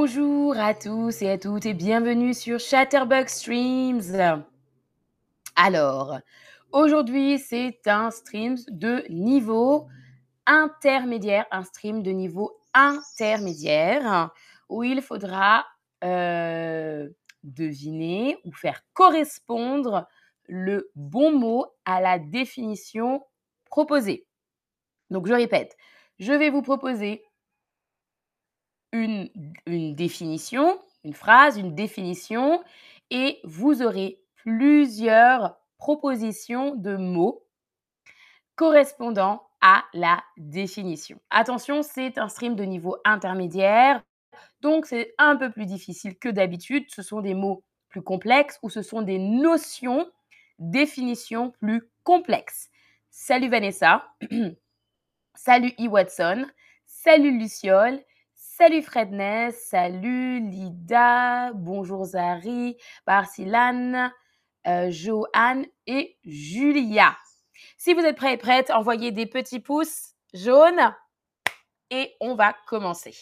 Bonjour à tous et à toutes et bienvenue sur Chatterbug Streams. Alors, aujourd'hui, c'est un stream de niveau intermédiaire, un stream de niveau intermédiaire où il faudra euh, deviner ou faire correspondre le bon mot à la définition proposée. Donc, je répète, je vais vous proposer une, définition, une phrase, une définition, et vous aurez plusieurs propositions de mots correspondant à la définition. Attention, c'est un stream de niveau intermédiaire, donc c'est un peu plus difficile que d'habitude. Ce sont des mots plus complexes ou ce sont des notions, définitions plus complexes. Salut Vanessa, salut E. Watson, salut Luciole, salut Fredness, salut Lida, bonjour Zari, Barcilane, euh, Joanne et Julia. Si vous êtes prêts et prêtes, envoyez des petits pouces jaunes et on va commencer.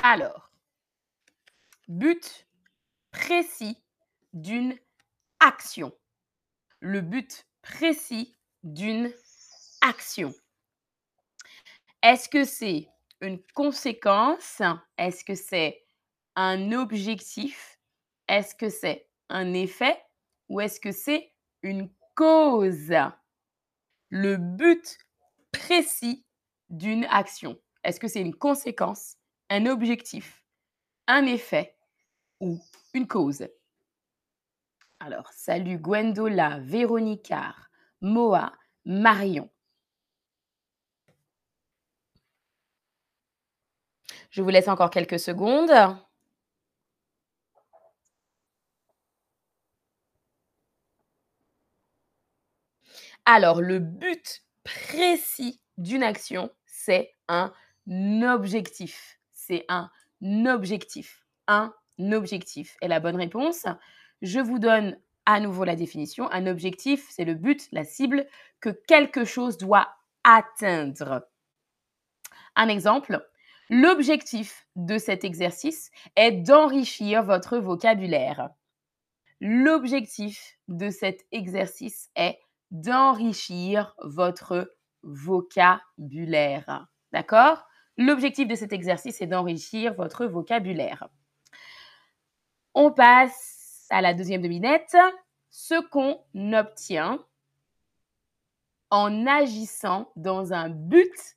Alors, but précis d'une action. Le but précis d'une action. Est-ce que c'est une conséquence? Est-ce que c'est un objectif? Est-ce que c'est un effet? Ou est-ce que c'est une cause? Le but précis d'une action. Est-ce que c'est une conséquence, un objectif, un effet ou une cause? Alors, salut Gwendola, Véronica, Moa, Marion. Je vous laisse encore quelques secondes. Alors, le but précis d'une action, c'est un objectif. C'est un objectif. Un objectif. Et la bonne réponse, je vous donne à nouveau la définition. Un objectif, c'est le but, la cible que quelque chose doit atteindre. Un exemple, l'objectif de cet exercice est d'enrichir votre vocabulaire. L'objectif de cet exercice est d'enrichir votre vocabulaire. D'accord? L'objectif de cet exercice est d'enrichir votre vocabulaire. On passe à la deuxième devinette, ce qu'on obtient en agissant dans un but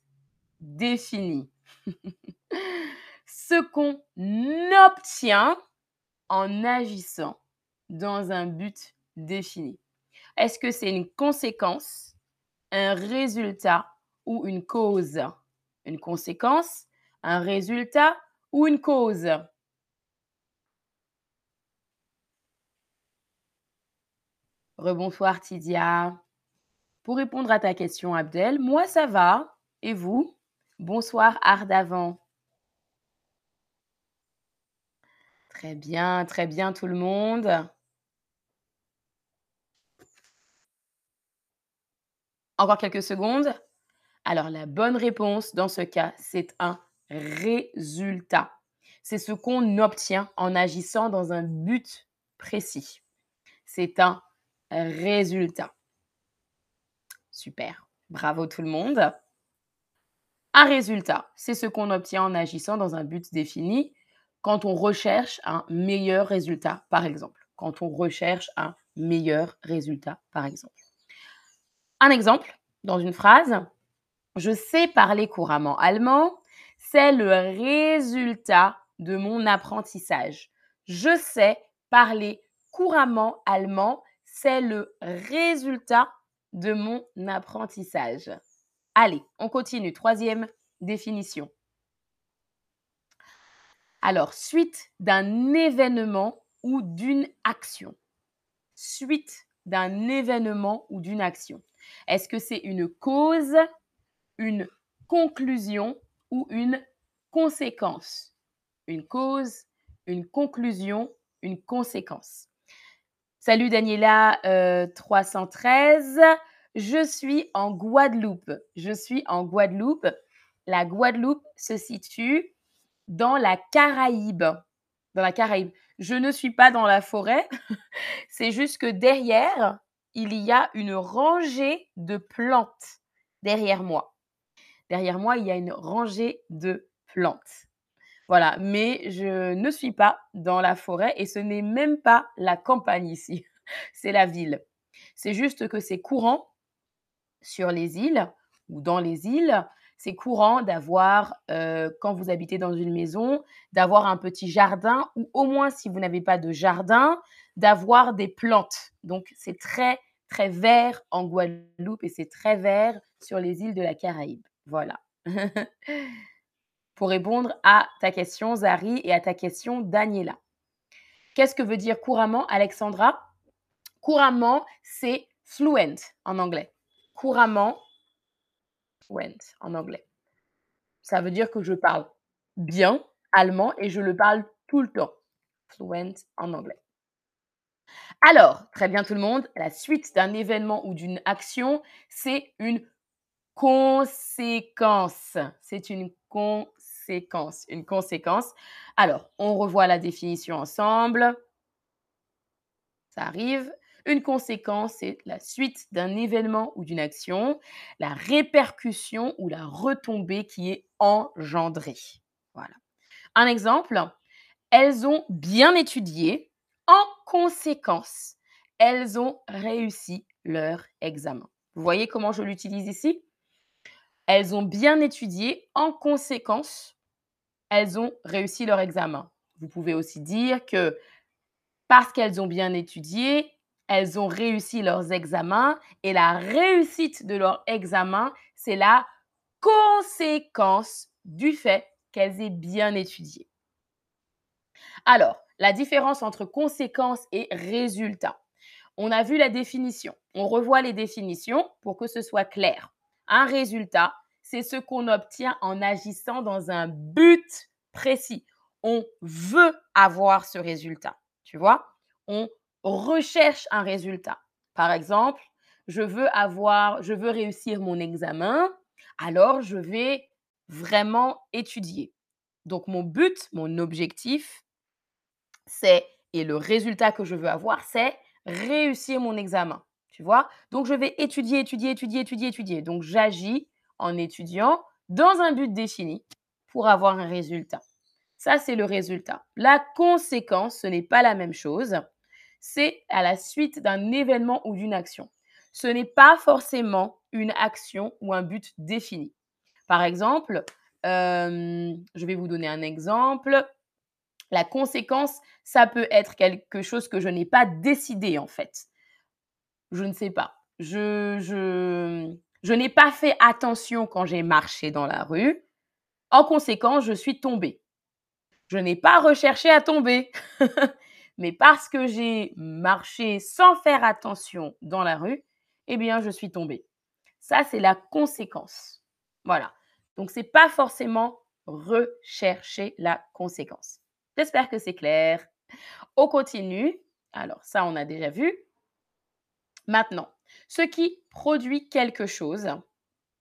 défini. ce qu'on obtient en agissant dans un but défini. Est-ce que c'est une conséquence, un résultat ou une cause? Une conséquence, un résultat ou une cause? Rebonsoir Tidia. Pour répondre à ta question, Abdel, moi ça va. Et vous? Bonsoir Ardavant. Très bien, très bien tout le monde. Encore quelques secondes. Alors la bonne réponse dans ce cas, c'est un résultat. C'est ce qu'on obtient en agissant dans un but précis. C'est un résultat. Super. Bravo tout le monde. Un résultat, c'est ce qu'on obtient en agissant dans un but défini quand on recherche un meilleur résultat, par exemple. Quand on recherche un meilleur résultat, par exemple. Un exemple dans une phrase, je sais parler couramment allemand, c'est le résultat de mon apprentissage. Je sais parler couramment allemand, c'est le résultat de mon apprentissage. Allez, on continue. Troisième définition. Alors, suite d'un événement ou d'une action. Suite d'un événement ou d'une action. Est-ce que c'est une cause, une conclusion ou une conséquence? Une cause, une conclusion, une conséquence. Salut Daniela 313. Euh, Je suis en Guadeloupe. Je suis en Guadeloupe. La Guadeloupe se situe dans la Caraïbe. Dans la Caraïbe. Je ne suis pas dans la forêt. C'est juste que derrière, il y a une rangée de plantes derrière moi. Derrière moi, il y a une rangée de plantes. Voilà, mais je ne suis pas dans la forêt et ce n'est même pas la campagne ici, c'est la ville. C'est juste que c'est courant sur les îles ou dans les îles, c'est courant d'avoir, euh, quand vous habitez dans une maison, d'avoir un petit jardin ou au moins si vous n'avez pas de jardin, d'avoir des plantes. Donc c'est très, très vert en Guadeloupe et c'est très vert sur les îles de la Caraïbe. Voilà. Pour répondre à ta question, Zari, et à ta question, Daniela. Qu'est-ce que veut dire couramment, Alexandra? Couramment, c'est fluent en anglais. Couramment, fluent en anglais. Ça veut dire que je parle bien allemand et je le parle tout le temps. Fluent en anglais. Alors, très bien tout le monde, la suite d'un événement ou d'une action, c'est une conséquence. C'est une conséquence. Une conséquence. Alors, on revoit la définition ensemble. Ça arrive. Une conséquence, c'est la suite d'un événement ou d'une action, la répercussion ou la retombée qui est engendrée. Voilà. Un exemple, elles ont bien étudié. En conséquence, elles ont réussi leur examen. Vous voyez comment je l'utilise ici? Elles ont bien étudié. En conséquence, elles ont réussi leur examen. Vous pouvez aussi dire que parce qu'elles ont bien étudié, elles ont réussi leurs examens et la réussite de leur examen, c'est la conséquence du fait qu'elles aient bien étudié. Alors, la différence entre conséquence et résultat. On a vu la définition. On revoit les définitions pour que ce soit clair. Un résultat, c'est ce qu'on obtient en agissant dans un but précis. On veut avoir ce résultat. Tu vois? On recherche un résultat. Par exemple, je veux avoir, je veux réussir mon examen, alors je vais vraiment étudier. Donc mon but, mon objectif, c'est, et le résultat que je veux avoir, c'est réussir mon examen. Tu vois? Donc, je vais étudier, étudier, étudier, étudier, étudier. Donc, j'agis en étudiant dans un but défini pour avoir un résultat. Ça, c'est le résultat. La conséquence, ce n'est pas la même chose. C'est à la suite d'un événement ou d'une action. Ce n'est pas forcément une action ou un but défini. Par exemple, euh, je vais vous donner un exemple. La conséquence, ça peut être quelque chose que je n'ai pas décidé en fait je ne sais pas. Je, je, je n'ai pas fait attention quand j'ai marché dans la rue. En conséquence, je suis tombée. Je n'ai pas recherché à tomber. Mais parce que j'ai marché sans faire attention dans la rue, eh bien, je suis tombée. Ça, c'est la conséquence. Voilà. Donc, ce n'est pas forcément rechercher la conséquence. J'espère que c'est clair. On continue. Alors, ça, on a déjà vu. Maintenant, ce qui produit quelque chose,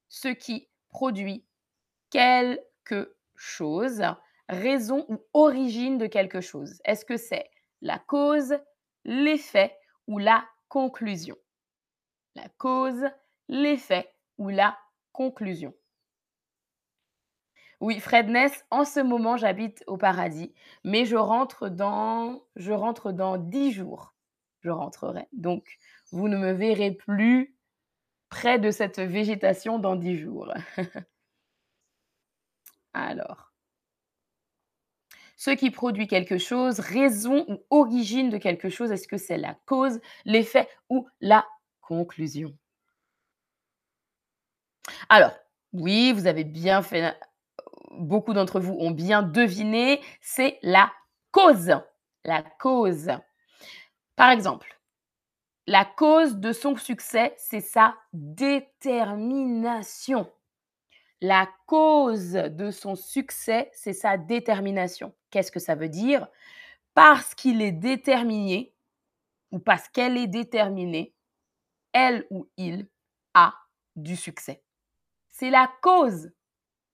ce qui produit quelque chose, raison ou origine de quelque chose. Est-ce que c'est la cause, l'effet ou la conclusion? La cause, l'effet ou la conclusion? Oui, Fred Ness, en ce moment, j'habite au paradis, mais je rentre dans je rentre dans 10 jours. Je rentrerai. Donc vous ne me verrez plus près de cette végétation dans dix jours. Alors, ce qui produit quelque chose, raison ou origine de quelque chose, est-ce que c'est la cause, l'effet ou la conclusion? Alors, oui, vous avez bien fait, beaucoup d'entre vous ont bien deviné, c'est la cause. La cause. Par exemple, la cause de son succès, c'est sa détermination. La cause de son succès, c'est sa détermination. Qu'est-ce que ça veut dire? Parce qu'il est déterminé ou parce qu'elle est déterminée, elle ou il à du succès. C'est la cause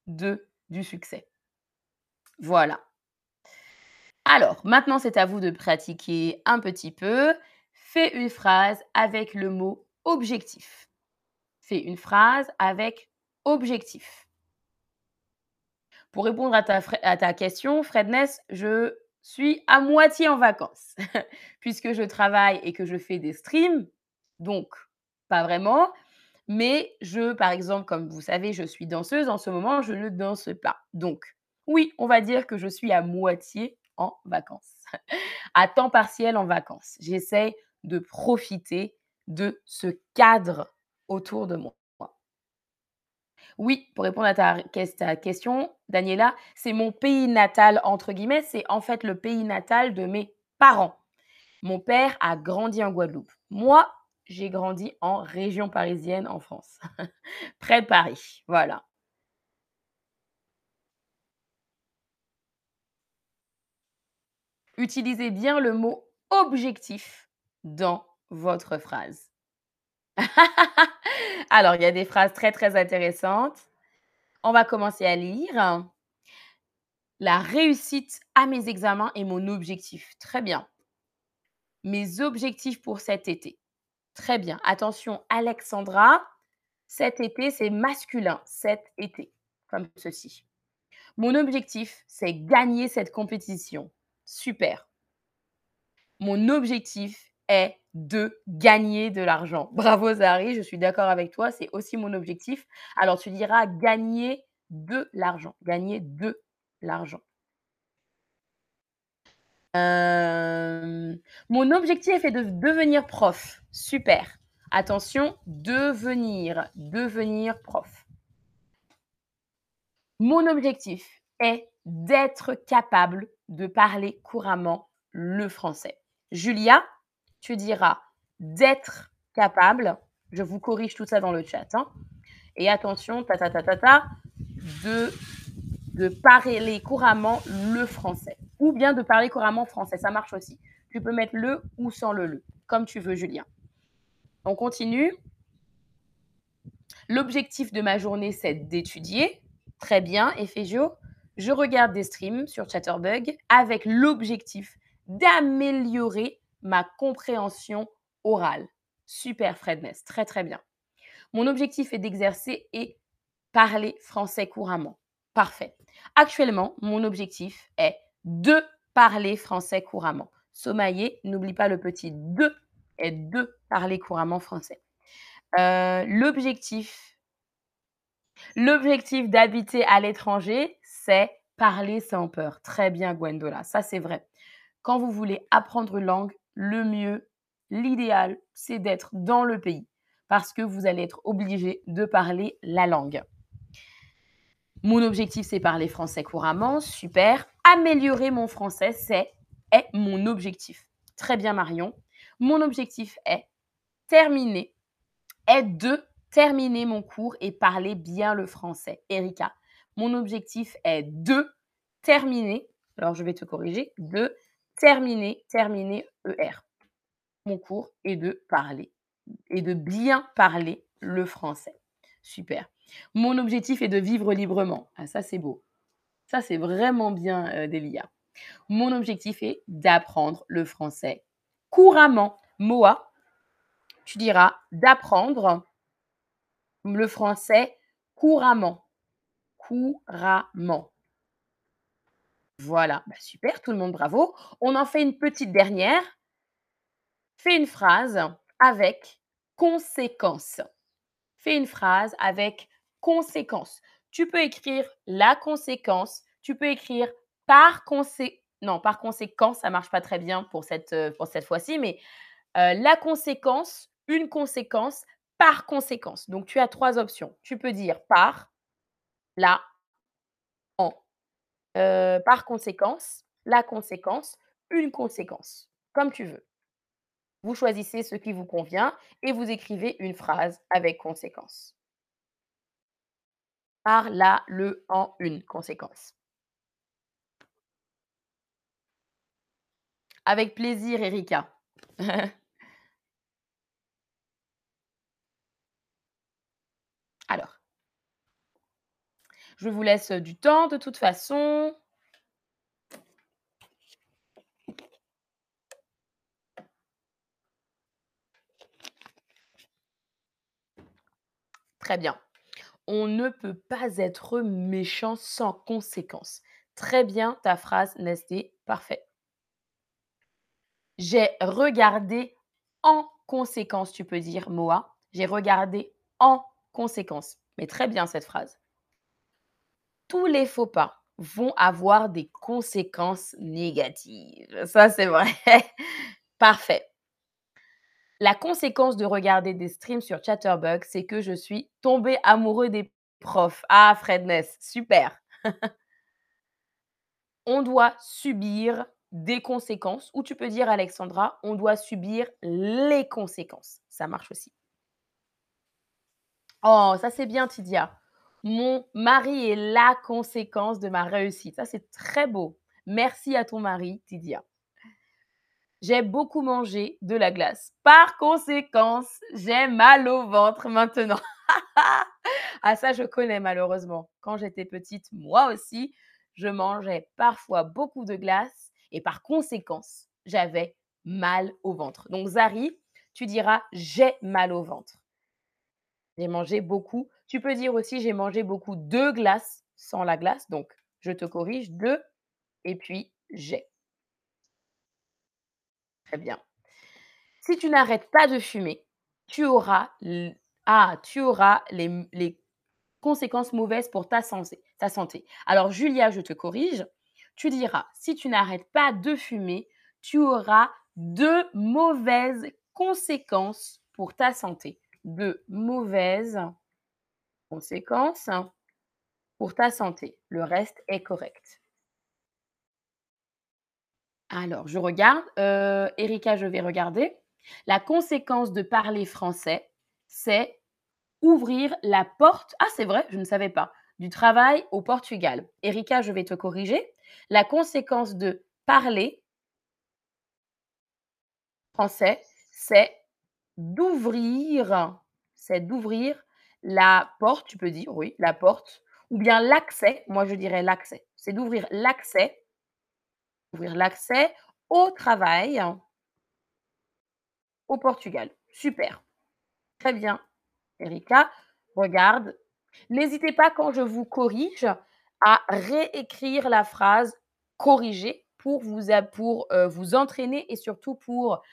de du succès. Voilà. Alors, maintenant, c'est à vous de pratiquer un petit peu. Fais une phrase avec le mot objectif. Fais une phrase avec objectif. Pour répondre à ta, question, Fredness, je suis à moitié en vacances puisque je travaille et que je fais des streams. Donc, pas vraiment. Mais je, par exemple, comme vous savez, je suis danseuse. En ce moment, je ne danse pas. Donc, oui, on va dire que je suis à moitié en vacances, à temps partiel en vacances. J'essaie de profiter de ce cadre autour de moi. Oui, pour répondre à ta, question, Daniela, c'est mon pays natal, entre guillemets, c'est en fait le pays natal de mes parents. Mon père a grandi en Guadeloupe. Moi, j'ai grandi en région parisienne en France, près de Paris. Voilà. Utilisez bien le mot objectif dans votre phrase. Alors, il y a des phrases très, très intéressantes. On va commencer à lire. La réussite à mes examens est mon objectif. Très bien. Mes objectifs pour cet été. Très bien. Attention, Alexandra, cet été, c'est masculin. Cet été, comme ceci. Mon objectif, c'est gagner cette compétition. Super. Mon objectif est de gagner de l'argent. Bravo Zari, je suis d'accord avec toi, c'est aussi mon objectif. Alors tu diras gagner de l'argent, gagner de l'argent. Euh, mon objectif est de devenir prof. Super. Attention, devenir, devenir prof. Mon objectif est d'être capable de parler couramment le français. Julia, tu diras d'être capable, je vous corrige tout ça dans le chat, hein. et attention, ta, ta, ta, ta, ta, de, parler couramment le français, ou bien de parler couramment français, ça marche aussi. Tu peux mettre le ou sans le le, comme tu veux, Julien. On continue. L'objectif de ma journée, c'est d'étudier. Très bien, Ephégio. Je regarde des streams sur Chatterbug avec l'objectif d'améliorer ma compréhension orale. Super, Fredness, très très bien. Mon objectif est d'exercer et parler français couramment. Parfait. Actuellement, mon objectif est de parler français couramment. Sommaillé, n'oublie pas le petit de et de parler couramment français. Euh, l'objectif, l'objectif d'habiter à l'étranger, c'est parler sans peur. Très bien, Gwendola. Ça, c'est vrai. Quand vous voulez apprendre une langue, le mieux, l'idéal, c'est d'être dans le pays parce que vous allez être obligé de parler la langue. Mon objectif, c'est parler français couramment. Super. Améliorer mon français, c'est est mon objectif. Très bien, Marion. Mon objectif est terminer, est de terminer mon cours et parler bien le français. Erika, mon objectif est de terminer, alors je vais te corriger, de terminer, terminer ER. Mon cours est de parler et de bien parler le français. Super. Mon objectif est de vivre librement. Ah, ça, c'est beau. Ça, c'est vraiment bien, euh, Delia. Mon objectif est d'apprendre le français couramment. Moa, tu diras d'apprendre le français couramment. Couramment. Voilà, bah, super, tout le monde, bravo. On en fait une petite dernière. Fais une phrase avec conséquence. Fais une phrase avec conséquence. Tu peux écrire la conséquence, tu peux écrire par conséquence. Non, par conséquent, ça marche pas très bien pour cette, euh, pour cette fois-ci, mais euh, la conséquence, une conséquence, par conséquence. Donc, tu as trois options. Tu peux dire par, la. Euh, par conséquence, la conséquence, une conséquence, comme tu veux. Vous choisissez ce qui vous convient et vous écrivez une phrase avec conséquence. Par, la, le, en, une conséquence. Avec plaisir, Erika. Je vous laisse du temps de toute façon. Très bien. On ne peut pas être méchant sans conséquence. Très bien ta phrase, Nesté. Parfait. J'ai regardé en conséquence, tu peux dire, Moa. J'ai regardé en conséquence. Mais très bien cette phrase. Tous les faux pas vont avoir des conséquences négatives. Ça, c'est vrai. Parfait. La conséquence de regarder des streams sur Chatterbug, c'est que je suis tombée amoureux des profs. Ah, Fredness, super. on doit subir des conséquences, ou tu peux dire, Alexandra, on doit subir les conséquences. Ça marche aussi. Oh, ça c'est bien, Tidia. Mon mari est la conséquence de ma réussite. Ça, c'est très beau. Merci à ton mari, Tidia. J'ai beaucoup mangé de la glace. Par conséquence, j'ai mal au ventre maintenant. ah ça, je connais malheureusement. Quand j'étais petite, moi aussi, je mangeais parfois beaucoup de glace et par conséquence, j'avais mal au ventre. Donc Zari, tu diras j'ai mal au ventre. J'ai mangé beaucoup. Tu peux dire aussi j'ai mangé beaucoup de glace sans la glace. Donc je te corrige de et puis j'ai. Très bien. Si tu n'arrêtes pas de fumer, tu auras, ah, les, conséquences mauvaises pour ta santé. Alors, Julia, je te corrige. Tu diras, si tu n'arrêtes pas de fumer, tu auras de mauvaises conséquences pour ta santé. De mauvaises conséquences pour ta santé. Le reste est correct. Alors, je regarde. Euh, Erika, je vais regarder. La conséquence de parler français, c'est ouvrir la porte. Ah, c'est vrai, je ne savais pas. Du travail au Portugal. Erika, je vais te corriger. La conséquence de parler français, c'est d'ouvrir, c'est d'ouvrir la porte, tu peux dire, oui, la porte, ou bien l'accès, moi je dirais l'accès, c'est d'ouvrir l'accès ouvrir l'accès au travail au Portugal. Super. Très bien. Erika, regarde. N'hésitez pas quand je vous corrige à réécrire la phrase corrigée pour euh, vous entraîner et surtout pour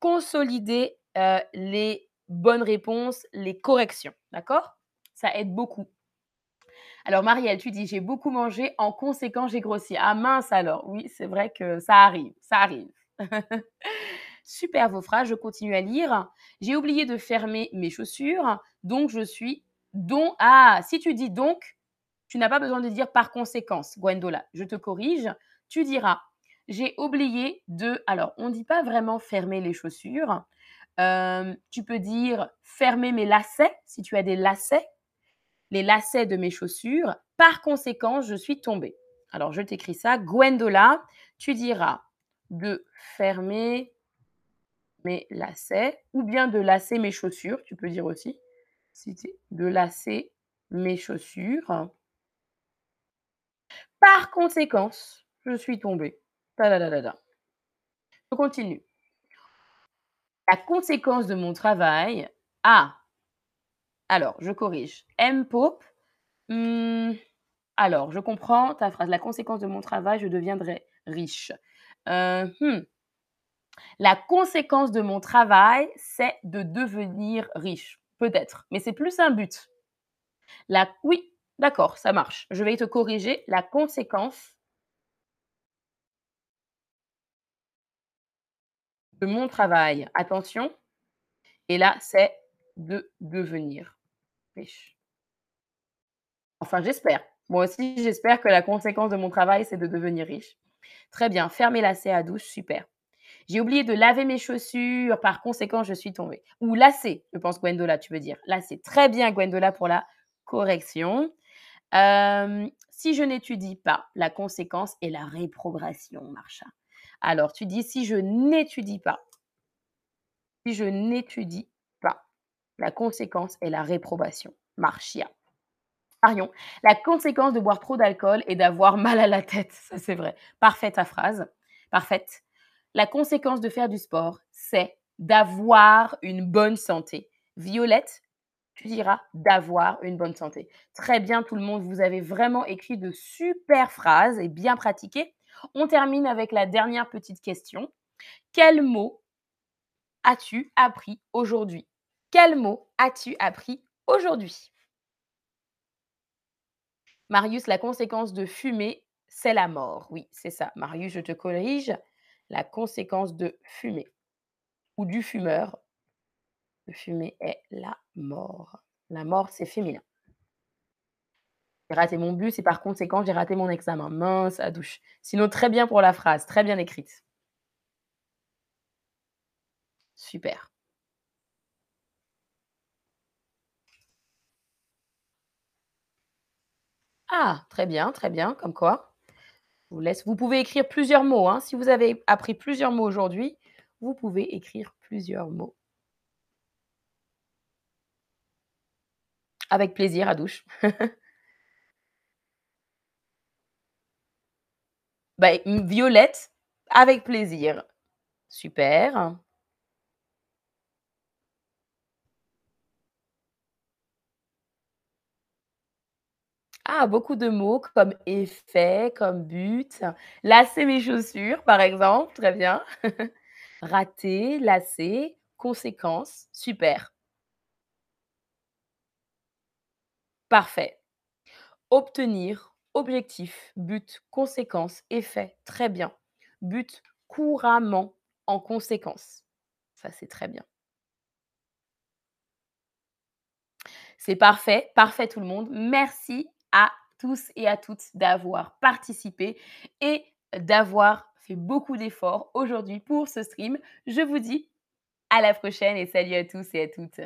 consolider euh, les bonnes réponses, les corrections. D'accord? Ça aide beaucoup. Alors, Marielle, tu dis, j'ai beaucoup mangé, en conséquence, j'ai grossi. Ah mince alors, oui, c'est vrai que ça arrive, ça arrive. Super vos phrases, je continue à lire. J'ai oublié de fermer mes chaussures, donc je suis donc. Ah, si tu dis donc, tu n'as pas besoin de dire par conséquence, Gwendola. Je te corrige. Tu diras, j'ai oublié de. Alors, on ne dit pas vraiment fermer les chaussures. Euh, tu peux dire fermer mes lacets si tu as des lacets les lacets de mes chaussures. Par conséquent, je suis tombée. Alors, je t'écris ça. Gwendola, tu diras de fermer mes lacets ou bien de lasser mes chaussures. Tu peux dire aussi de lasser mes chaussures. Par conséquence, je suis tombée. Je continue. La conséquence de mon travail. Ah, alors, je corrige. M. Pope. Hmm, alors, je comprends ta phrase. La conséquence de mon travail, je deviendrai riche. Euh, hmm. La conséquence de mon travail, c'est de devenir riche. Peut-être. Mais c'est plus un but. La... Oui, d'accord, ça marche. Je vais te corriger. La conséquence de mon travail. Attention. Et là, c'est de devenir riche. Enfin, j'espère. Moi aussi, j'espère que la conséquence de mon travail, c'est de devenir riche. Très bien, fermer lacet à douche, super. J'ai oublié de laver mes chaussures, par conséquent, je suis tombée. Ou lasser, je pense, Gwendola, tu veux dire. Lasser. Très bien, Gwendola, pour la correction. Euh, si je n'étudie pas, la conséquence est la réprobation, Marcha. Alors, tu dis si je n'étudie pas. Si je n'étudie la conséquence est la réprobation. Marchia. Marion, la conséquence de boire trop d'alcool est d'avoir mal à la tête. Ça, c'est vrai. Parfaite ta phrase. Parfaite. La conséquence de faire du sport, c'est d'avoir une bonne santé. Violette, tu diras d'avoir une bonne santé. Très bien tout le monde, vous avez vraiment écrit de super phrases et bien pratiqué. On termine avec la dernière petite question. Quel mot as-tu appris aujourd'hui? Quel mot as-tu appris aujourd'hui? Marius, la conséquence de fumer, c'est la mort. Oui, c'est ça. Marius, je te corrige. La conséquence de fumer ou du fumeur, de fumer est la mort. La mort, c'est féminin. J'ai raté mon bus et par conséquent, j'ai raté mon examen. Mince à douche. Sinon, très bien pour la phrase, très bien écrite. Super. Ah, très bien, très bien, comme quoi. Je vous laisse vous pouvez écrire plusieurs mots, hein. Si vous avez appris plusieurs mots aujourd'hui, vous pouvez écrire plusieurs mots. Avec plaisir, à douche. Bah, Violette, avec plaisir. Super. Ah, beaucoup de mots comme effet, comme but. Lasser mes chaussures, par exemple, très bien. Rater, lasser, conséquence, super. Parfait. Obtenir, objectif, but, conséquence, effet, très bien. But couramment, en conséquence. Ça, c'est très bien. C'est parfait, parfait tout le monde. Merci à tous et à toutes d'avoir participé et d'avoir fait beaucoup d'efforts aujourd'hui pour ce stream. Je vous dis à la prochaine et salut à tous et à toutes.